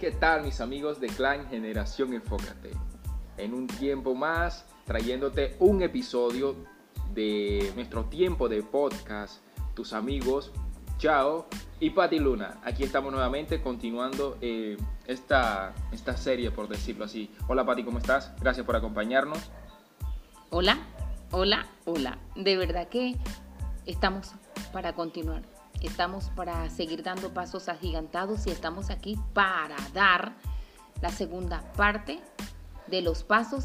¿Qué tal mis amigos de Clan Generación Enfócate? En un tiempo más, trayéndote un episodio de nuestro tiempo de podcast, tus amigos Chao y Pati Luna. Aquí estamos nuevamente continuando eh, esta, esta serie, por decirlo así. Hola Pati, ¿cómo estás? Gracias por acompañarnos. Hola, hola, hola. De verdad que estamos para continuar. Estamos para seguir dando pasos agigantados y estamos aquí para dar la segunda parte de los pasos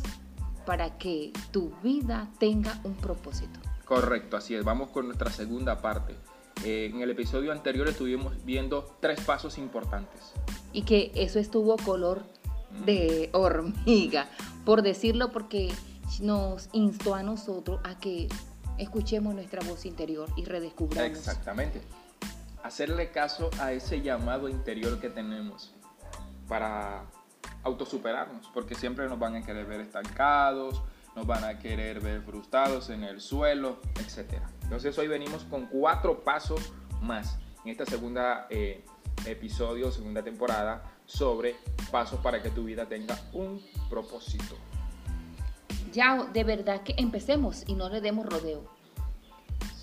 para que tu vida tenga un propósito. Correcto, así es. Vamos con nuestra segunda parte. Eh, en el episodio anterior estuvimos viendo tres pasos importantes. Y que eso estuvo color de hormiga, por decirlo, porque nos instó a nosotros a que escuchemos nuestra voz interior y redescubramos. Exactamente hacerle caso a ese llamado interior que tenemos para autosuperarnos, porque siempre nos van a querer ver estancados, nos van a querer ver frustrados en el suelo, etc. Entonces hoy venimos con cuatro pasos más en esta segunda eh, episodio, segunda temporada, sobre pasos para que tu vida tenga un propósito. Ya, de verdad que empecemos y no le demos rodeo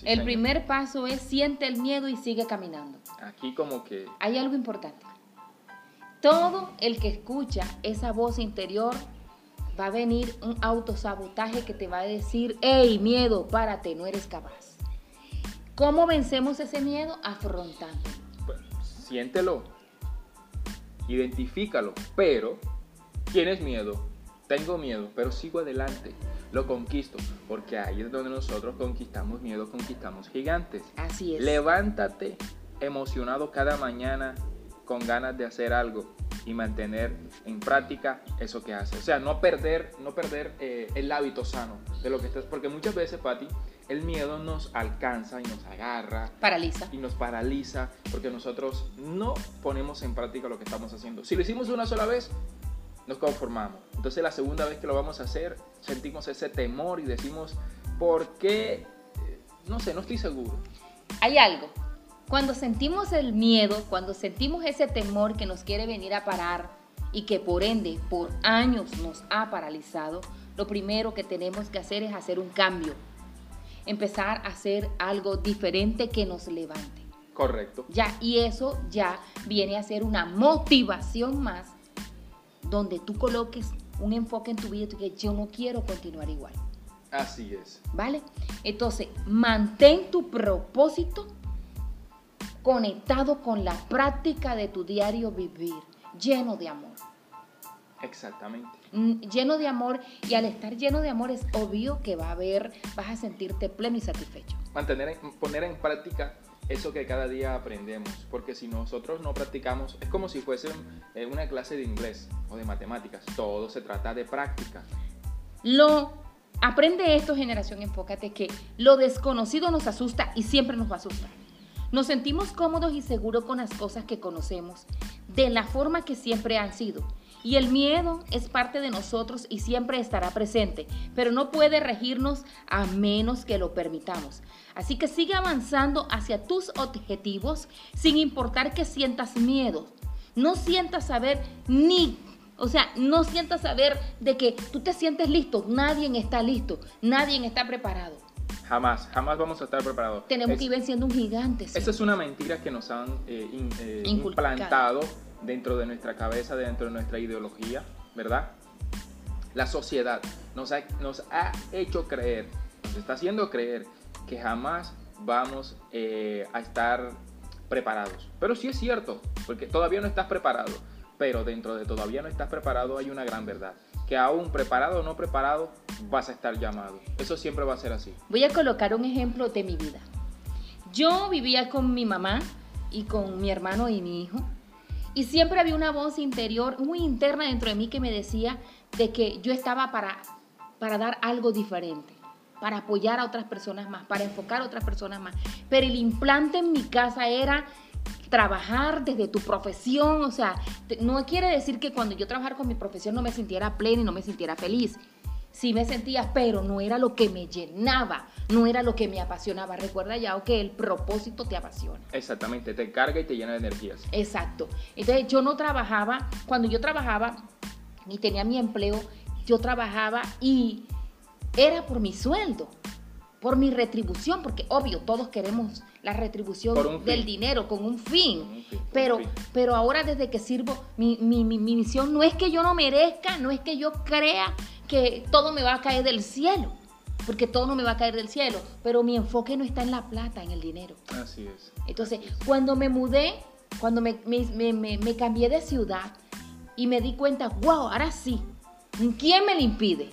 el primer paso es siente el miedo y sigue caminando. Aquí como que... Hay algo importante. Todo el que escucha esa voz interior va a venir un autosabotaje que te va a decir, hey, miedo, párate, no eres capaz. ¿Cómo vencemos ese miedo? Afrontando. siéntelo, identifícalo, pero ¿tienes miedo? Tengo miedo, pero sigo adelante lo conquisto, porque ahí es donde nosotros conquistamos miedo, conquistamos gigantes. Así es. Levántate emocionado cada mañana con ganas de hacer algo y mantener en práctica eso que haces. O sea, no perder, no perder eh, el hábito sano de lo que estás, porque muchas veces, Patti, el miedo nos alcanza y nos agarra. Paraliza. Y nos paraliza porque nosotros no ponemos en práctica lo que estamos haciendo. Si lo hicimos una sola vez, nos conformamos. Entonces la segunda vez que lo vamos a hacer, sentimos ese temor y decimos, ¿por qué? Eh, no sé, no estoy seguro. Hay algo. Cuando sentimos el miedo, cuando sentimos ese temor que nos quiere venir a parar y que por ende por años nos ha paralizado, lo primero que tenemos que hacer es hacer un cambio. Empezar a hacer algo diferente que nos levante. Correcto. Ya, y eso ya viene a ser una motivación más donde tú coloques un enfoque en tu vida y que yo no quiero continuar igual. Así es. ¿Vale? Entonces, mantén tu propósito conectado con la práctica de tu diario vivir, lleno de amor. Exactamente. Mm, lleno de amor y al estar lleno de amor es obvio que va a haber, vas a sentirte pleno y satisfecho. Mantener, poner en práctica eso que cada día aprendemos, porque si nosotros no practicamos, es como si fuese eh, una clase de inglés o de matemáticas, todo se trata de práctica. Lo aprende esto, generación, enfócate que lo desconocido nos asusta y siempre nos va a asustar. Nos sentimos cómodos y seguros con las cosas que conocemos, de la forma que siempre han sido. Y el miedo es parte de nosotros y siempre estará presente, pero no puede regirnos a menos que lo permitamos. Así que sigue avanzando hacia tus objetivos sin importar que sientas miedo. No sientas saber ni, o sea, no sientas saber de que tú te sientes listo. Nadie está listo, nadie está preparado. Jamás, jamás vamos a estar preparados. Tenemos que ir venciendo un gigante. Esa es una mentira que nos han eh, eh, implantado dentro de nuestra cabeza, dentro de nuestra ideología, ¿verdad? La sociedad nos ha, hecho creer, nos está haciendo creer que jamás vamos eh, a estar preparados. Pero sí es cierto, porque todavía no estás preparado. Pero dentro de todavía no estás preparado hay una gran verdad. Que aún preparado o no preparado vas a estar llamado. Eso siempre va a ser así. Voy a colocar un ejemplo de mi vida. Yo vivía con mi mamá y con mi hermano y mi hijo. Y siempre había una voz interior, muy interna dentro de mí que me decía de que yo estaba para, para dar algo diferente para apoyar a otras personas más, para enfocar a otras personas más. Pero el implante en mi casa era trabajar desde tu profesión, o sea, no quiere decir que cuando yo trabajara con mi profesión no me sintiera plena y no me sintiera feliz. Sí me sentía, pero no era lo que me llenaba, no era lo que me apasionaba. Recuerda ya que el propósito te apasiona. Exactamente, te carga y te llena de energías. Exacto. Entonces yo no trabajaba, cuando yo trabajaba y tenía mi empleo, yo trabajaba y era por mi sueldo por mi retribución, porque obvio, todos queremos la retribución del dinero con un fin. pero, pero ahora desde que sirvo, mi, mi, mi, misión no es que yo no merezca, no es que yo crea que todo me va a caer del cielo, porque todo no me va a caer del cielo, pero mi enfoque no está en la plata, en el dinero. Así es. Entonces, cuando me mudé, cuando me, me, me, me cambié de ciudad y me di cuenta, wow, ahora sí, ¿quién me lo impide?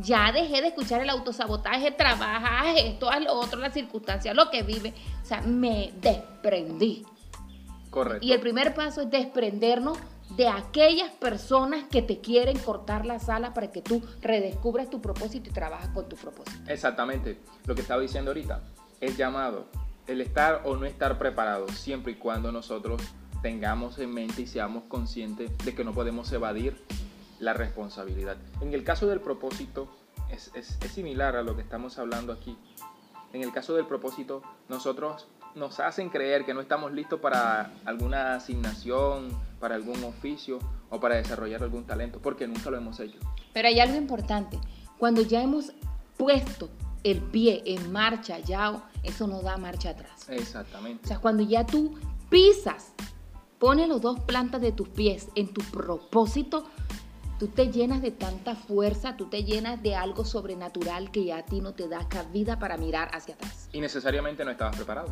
Ya dejé de escuchar el autosabotaje, trabaja esto, lo otro, las circunstancias, lo que vive. O sea, me desprendí. Correcto. Y el primer paso es desprendernos de aquellas personas que te quieren cortar las alas para que tú redescubras tu propósito y trabajas con tu propósito. Exactamente. Lo que estaba diciendo ahorita, el llamado, el estar o no estar preparado, siempre y cuando nosotros tengamos en mente y seamos conscientes de que no podemos evadir la responsabilidad. En el caso del propósito, es, similar a lo que estamos hablando aquí. En el caso del propósito, nosotros nos hacen creer que no estamos listos para alguna asignación, para algún oficio o para desarrollar algún talento, porque nunca lo hemos hecho. Pero hay algo importante. Cuando ya hemos puesto el pie en marcha, ya eso no da marcha atrás. Exactamente. O sea, cuando ya tú pisas, pones los dos plantas de tus pies en tu propósito, Tú te llenas de tanta fuerza, tú te llenas de algo sobrenatural que ya a ti no te da cabida para mirar hacia atrás. Y necesariamente no estabas preparado.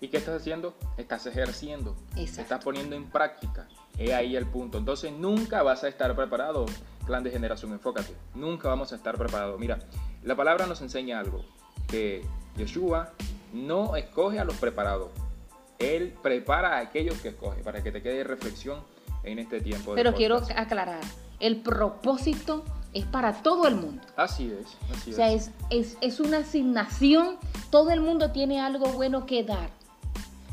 ¿Y qué estás haciendo? Estás ejerciendo. Estás poniendo en práctica. He ahí el punto. Entonces nunca vas a estar preparado, clan de generación, enfócate. Nunca vamos a estar preparados. Mira, la palabra nos enseña algo. Que Yeshua no escoge a los preparados. Él prepara a aquellos que escoge. Para que te quede reflexión en este tiempo. Pero quiero aclarar el propósito es para todo el mundo. Así es, así o sea, es. Es, una asignación, todo el mundo tiene algo bueno que dar.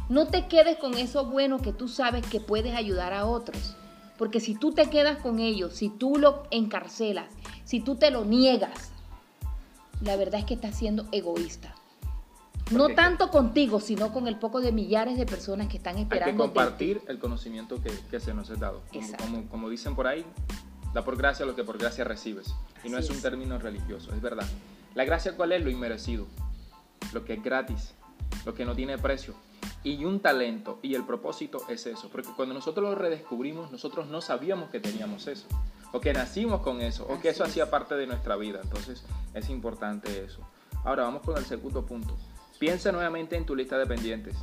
No te quedes con eso bueno que tú sabes que puedes ayudar a otros. Porque si tú te quedas con ellos, si tú lo encarcelas, si tú te lo niegas, la verdad es que estás siendo egoísta. No tanto contigo, sino con el poco de millares de personas que están esperando. Hay que compartir el conocimiento que, se nos ha dado. como, dicen por ahí, Da por gracia lo que por gracia recibes. Y no es, un término religioso, es verdad. La gracia cuál es? Lo inmerecido, lo que es gratis, lo que no tiene precio. Y un talento y el propósito es eso. Porque cuando nosotros lo redescubrimos, nosotros no sabíamos que teníamos eso. O que nacimos con eso. O que eso hacía parte de nuestra vida. Entonces es importante eso. Ahora vamos con el segundo punto. Piensa nuevamente en tu lista de pendientes.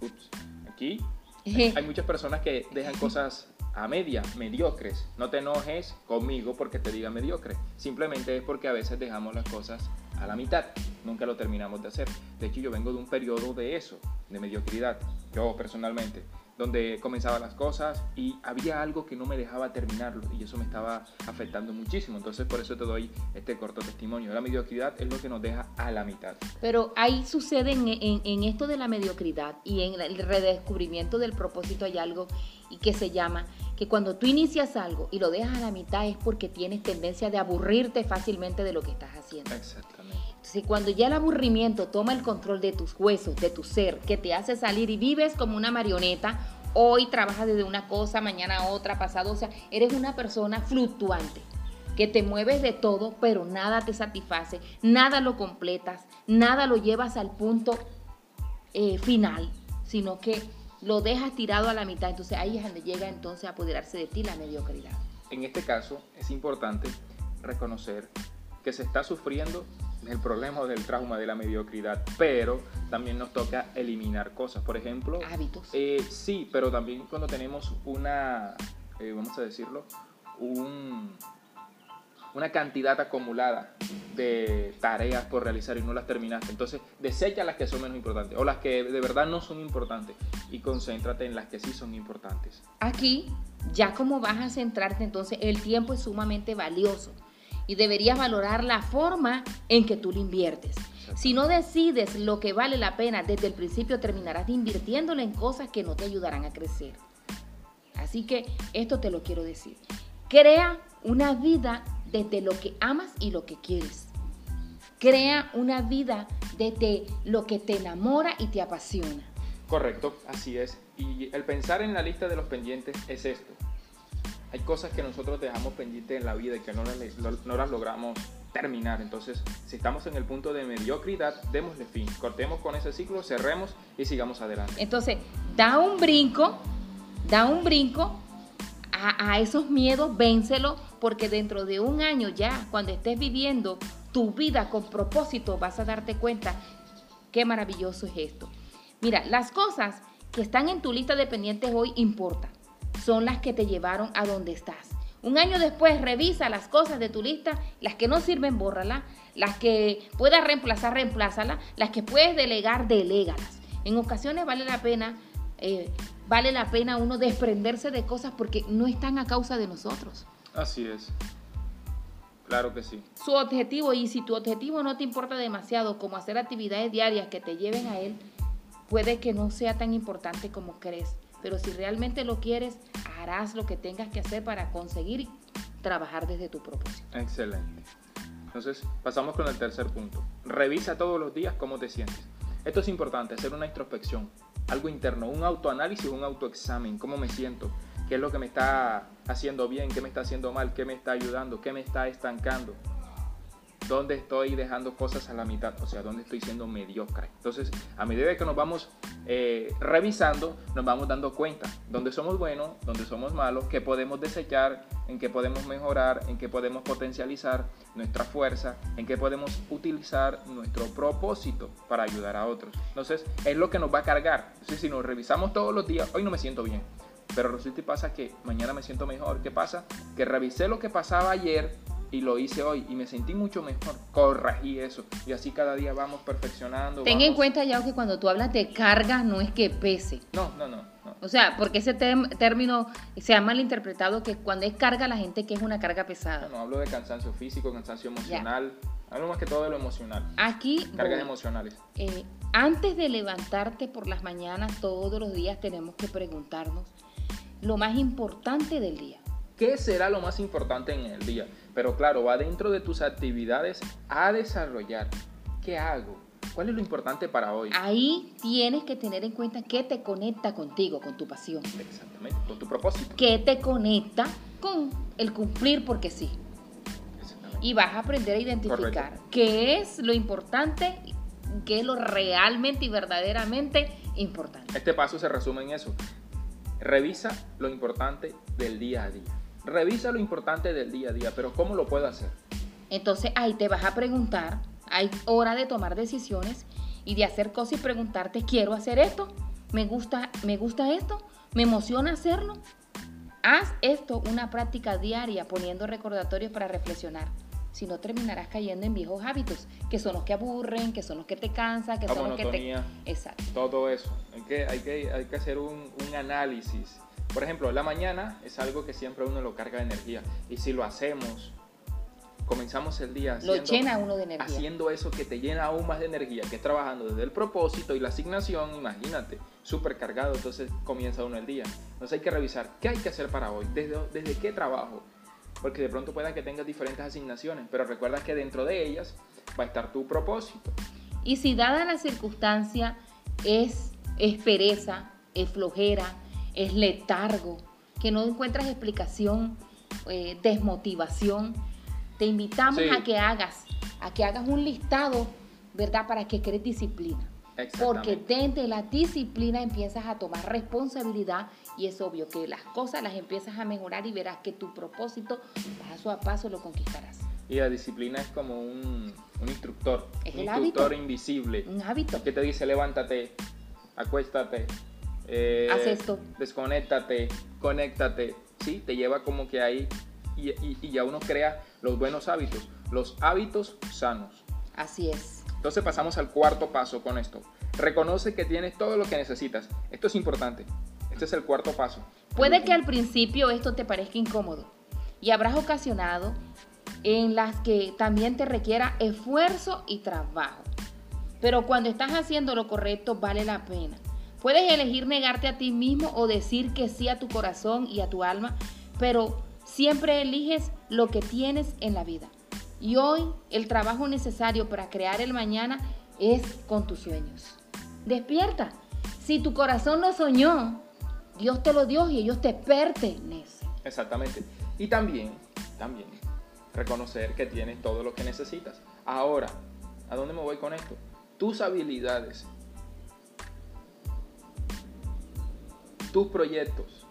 Ups. Aquí hay muchas personas que dejan cosas a media, mediocres. No te enojes conmigo porque te diga mediocre. Simplemente es porque a veces dejamos las cosas a la mitad. Nunca lo terminamos de hacer. De hecho, yo vengo de un periodo de eso, de mediocridad. Yo personalmente donde comenzaba las cosas y había algo que no me dejaba terminarlo y eso me estaba afectando muchísimo. Entonces por eso te doy este corto testimonio. La mediocridad es lo que nos deja a la mitad. Pero ahí sucede en, esto de la mediocridad y en el redescubrimiento del propósito hay algo y que se llama que cuando tú inicias algo y lo dejas a la mitad es porque tienes tendencia de aburrirte fácilmente de lo que estás haciendo. Exactamente. Entonces, cuando ya el aburrimiento toma el control de tus huesos, de tu ser, que te hace salir y vives como una marioneta, hoy trabajas desde una cosa, mañana otra, pasado, o sea, eres una persona fluctuante que te mueves de todo, pero nada te satisface, nada lo completas, nada lo llevas al punto eh, final, sino que lo dejas tirado a la mitad. Entonces ahí es donde llega entonces a apoderarse de ti la mediocridad. En este caso es importante reconocer que se está sufriendo el problema del trauma de la mediocridad, pero también nos toca eliminar cosas. Por ejemplo, hábitos. Eh, sí, pero también cuando tenemos una, eh, vamos a decirlo, un, una cantidad acumulada de tareas por realizar y no las terminaste. Entonces, desecha las que son menos importantes o las que de verdad no son importantes y concéntrate en las que sí son importantes. Aquí, ya como vas a centrarte, entonces el tiempo es sumamente valioso y deberías valorar la forma en que tú lo inviertes. Si no decides lo que vale la pena desde el principio, terminarás invirtiéndolo en cosas que no te ayudarán a crecer. Así que esto te lo quiero decir. Crea una vida desde lo que amas y lo que quieres. Crea una vida desde lo que te enamora y te apasiona. Correcto, así es. Y el pensar en la lista de los pendientes es esto. Hay cosas que nosotros dejamos pendientes en la vida y que no las, logramos terminar. Entonces, si estamos en el punto de mediocridad, démosle fin. Cortemos con ese ciclo, cerremos y sigamos adelante. Entonces, da un brinco, da un brinco a, esos miedos, vénselo, porque dentro de un año ya, cuando estés viviendo tu vida con propósito, vas a darte cuenta qué maravilloso es esto. Mira, las cosas que están en tu lista de pendientes hoy importan. Son las que te llevaron a donde estás. Un año después revisa las cosas de tu lista, las que no sirven, bórrala, las que puedas reemplazar, reemplázalas, las que puedes delegar, delégalas. En ocasiones vale la pena, eh, vale la pena uno desprenderse de cosas porque no están a causa de nosotros. Así es. Claro que sí. Su objetivo, y si tu objetivo no te importa demasiado como hacer actividades diarias que te lleven a él, puede que no sea tan importante como crees. Pero si realmente lo quieres, harás lo que tengas que hacer para conseguir trabajar desde tu propósito. Excelente. Entonces, pasamos con el tercer punto. Revisa todos los días cómo te sientes. Esto es importante, hacer una introspección, algo interno, un autoanálisis, un autoexamen, cómo me siento, qué es lo que me está haciendo bien, qué me está haciendo mal, qué me está ayudando, qué me está estancando dónde estoy dejando cosas a la mitad, o sea, dónde estoy siendo mediocre. Entonces, a medida que nos vamos eh, revisando, nos vamos dando cuenta dónde somos buenos, dónde somos malos, qué podemos desechar, en qué podemos mejorar, en qué podemos potencializar nuestra fuerza, en qué podemos utilizar nuestro propósito para ayudar a otros. Entonces, es lo que nos va a cargar. Entonces, si nos revisamos todos los días, hoy no me siento bien, pero resulta y pasa que mañana me siento mejor. ¿Qué pasa? Que revisé lo que pasaba ayer y lo hice hoy y me sentí mucho mejor. Corregí eso y así cada día vamos perfeccionando. Ten en cuenta ya que cuando tú hablas de carga no es que pese. No, no, no. O sea, porque ese término se ha malinterpretado que cuando es carga la gente que es una carga pesada. No, hablo de cansancio físico, cansancio emocional. Hablo más que todo de lo emocional. Aquí. Cargas emocionales. Eh, antes de levantarte por las mañanas, todos los días tenemos que preguntarnos lo más importante del día. ¿Qué será lo más importante en el día? Pero claro, va dentro de tus actividades a desarrollar. ¿Qué hago? ¿Cuál es lo importante para hoy? Ahí tienes que tener en cuenta qué te conecta contigo, con tu pasión. Exactamente, con tu propósito. ¿Qué te conecta con el cumplir porque sí? Y vas a aprender a identificar qué es lo importante, qué es lo realmente y verdaderamente importante. Este paso se resume en eso. Revisa lo importante del día a día. Revisa lo importante del día a día, pero ¿cómo lo puedo hacer? Entonces ahí te vas a preguntar, hay hora de tomar decisiones y de hacer cosas y preguntarte, ¿quiero hacer esto? ¿Me gusta, me gusta esto? ¿Me emociona hacerlo? Haz esto una práctica diaria poniendo recordatorios para reflexionar. Si no terminarás cayendo en viejos hábitos, que son los que aburren, que son los que te cansan, que son los que te... Exacto. Todo eso. Hay que, hay que, hay que hacer un, un análisis por ejemplo, la mañana es algo que siempre uno lo carga de energía. Y si lo hacemos, comenzamos el día haciendo, lo llena uno de energía. haciendo eso que te llena aún más de energía, que es trabajando desde el propósito y la asignación, imagínate, súper cargado, entonces comienza uno el día. Entonces hay que revisar qué hay que hacer para hoy, desde, desde qué trabajo, porque de pronto pueda que tengas diferentes asignaciones, pero recuerda que dentro de ellas va a estar tu propósito. Y si dada la circunstancia es, es pereza, es flojera, es letargo, que no encuentras explicación, eh, desmotivación, te invitamos a que hagas, a que hagas un listado, ¿verdad? Para que crees disciplina. Porque desde la disciplina empiezas a tomar responsabilidad y es obvio que las cosas las empiezas a mejorar y verás que tu propósito paso a paso lo conquistarás. Y la disciplina es como un, instructor, un instructor invisible. Un hábito. Que te dice levántate, acuéstate, eh, Haz esto. Desconéctate, conéctate, ¿sí? Te lleva como que ahí y, y, ya uno crea los buenos hábitos, los hábitos sanos. Así es. Entonces pasamos al cuarto paso con esto. Reconoce que tienes todo lo que necesitas. Esto es importante. Este es el cuarto paso. Puede que al principio esto te parezca incómodo y habrás ocasionado en las que también te requiera esfuerzo y trabajo. Pero cuando estás haciendo lo correcto vale la pena. Puedes elegir negarte a ti mismo o decir que sí a tu corazón y a tu alma, pero siempre eliges lo que tienes en la vida. Y hoy el trabajo necesario para crear el mañana es con tus sueños. Despierta. Si tu corazón lo soñó, Dios te lo dio y ellos te pertenecen. Exactamente. Y también, también, reconocer que tienes todo lo que necesitas. Ahora, ¿a dónde me voy con esto? Tus habilidades, tus proyectos,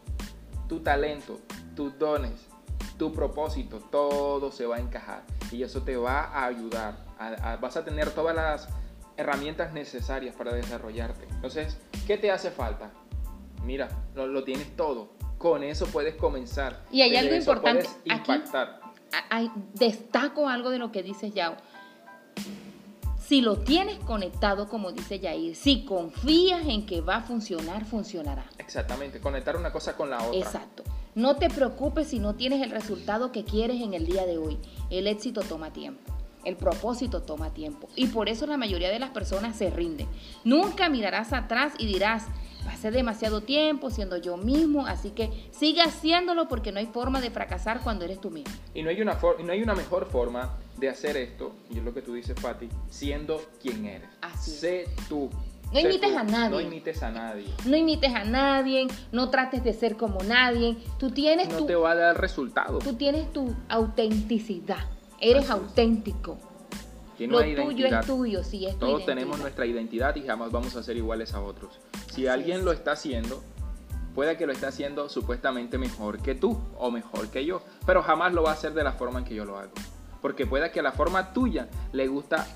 tu talento, tus dones, tu propósito, todo se va a encajar y eso te va a ayudar. vas a tener todas las herramientas necesarias para desarrollarte. Entonces, ¿qué te hace falta? Mira, lo, tienes todo. Con eso puedes comenzar. Y hay algo importante. impactar. Aquí, destaco algo de lo que dice Yao. Si lo tienes conectado, como dice Yair, si confías en que va a funcionar, funcionará. Exactamente, conectar una cosa con la otra. Exacto. No te preocupes si no tienes el resultado que quieres en el día de hoy. El éxito toma tiempo. El propósito toma tiempo. Y por eso la mayoría de las personas se rinden. Nunca mirarás atrás y dirás, pasé demasiado tiempo siendo yo mismo, así que sigue haciéndolo porque no hay forma de fracasar cuando eres tú mismo. Y no hay una, no hay una mejor forma de hacer esto, y es lo que tú dices, Patti, siendo quien eres. Así sé tú. No imites a nadie. No imites a nadie. No imites a nadie, no trates de ser como nadie. Tú tienes no te va a dar resultado. Tú tienes tu autenticidad. Eres auténtico. Lo tuyo es tuyo, sí, es Todos tenemos nuestra identidad y jamás vamos a ser iguales a otros. Si alguien lo está haciendo, puede que lo esté haciendo supuestamente mejor que tú o mejor que yo, pero jamás lo va a hacer de la forma en que yo lo hago. Porque puede que la forma tuya le gusta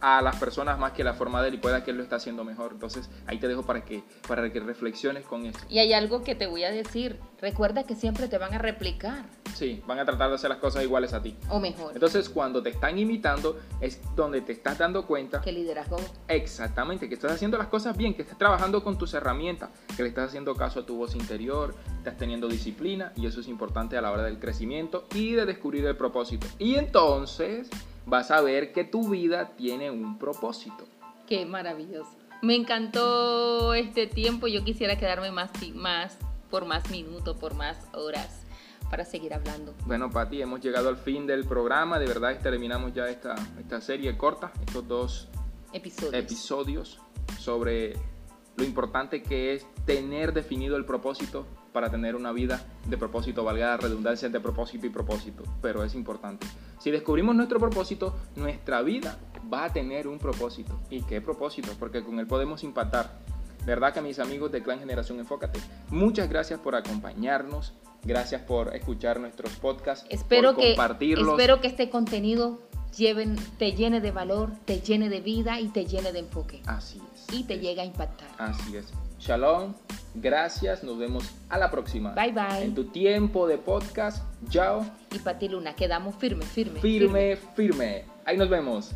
a las personas más que la forma de él y pueda que él lo está haciendo mejor. Entonces ahí te dejo para que, para que reflexiones con eso. Y hay algo que te voy a decir. Recuerda que siempre te van a replicar. Sí, van a tratar de hacer las cosas iguales a ti. O mejor. Entonces cuando te están imitando es donde te estás dando cuenta. Que liderazgo. Exactamente, que estás haciendo las cosas bien, que estás trabajando con tus herramientas, que le estás haciendo caso a tu voz interior, estás teniendo disciplina y eso es importante a la hora del crecimiento y de descubrir el propósito. Y entonces vas a ver que tu vida tiene un propósito. Qué maravilloso. Me encantó este tiempo. Yo quisiera quedarme más, más por más minutos, por más horas para seguir hablando. Bueno, Pati, hemos llegado al fin del programa. De verdad, terminamos ya esta, esta serie corta, estos dos episodios. episodios sobre lo importante que es tener definido el propósito para tener una vida de propósito, valga la redundancia entre propósito y propósito, pero es importante. Si descubrimos nuestro propósito, nuestra vida va a tener un propósito. ¿Y qué propósito? Porque con él podemos impactar. ¿Verdad que mis amigos de Clan Generación Enfócate? Muchas gracias por acompañarnos, gracias por escuchar nuestros podcasts, espero por compartirlos. Que, espero que este contenido lleven, te llene de valor, te llene de vida y te llene de enfoque. Así es. Y te llega a impactar. Así es. Shalom, gracias, nos vemos a la próxima. Bye bye. En tu tiempo de podcast, chao. Y Pati Luna, quedamos firme, firme. Firme, firme. Ahí nos vemos.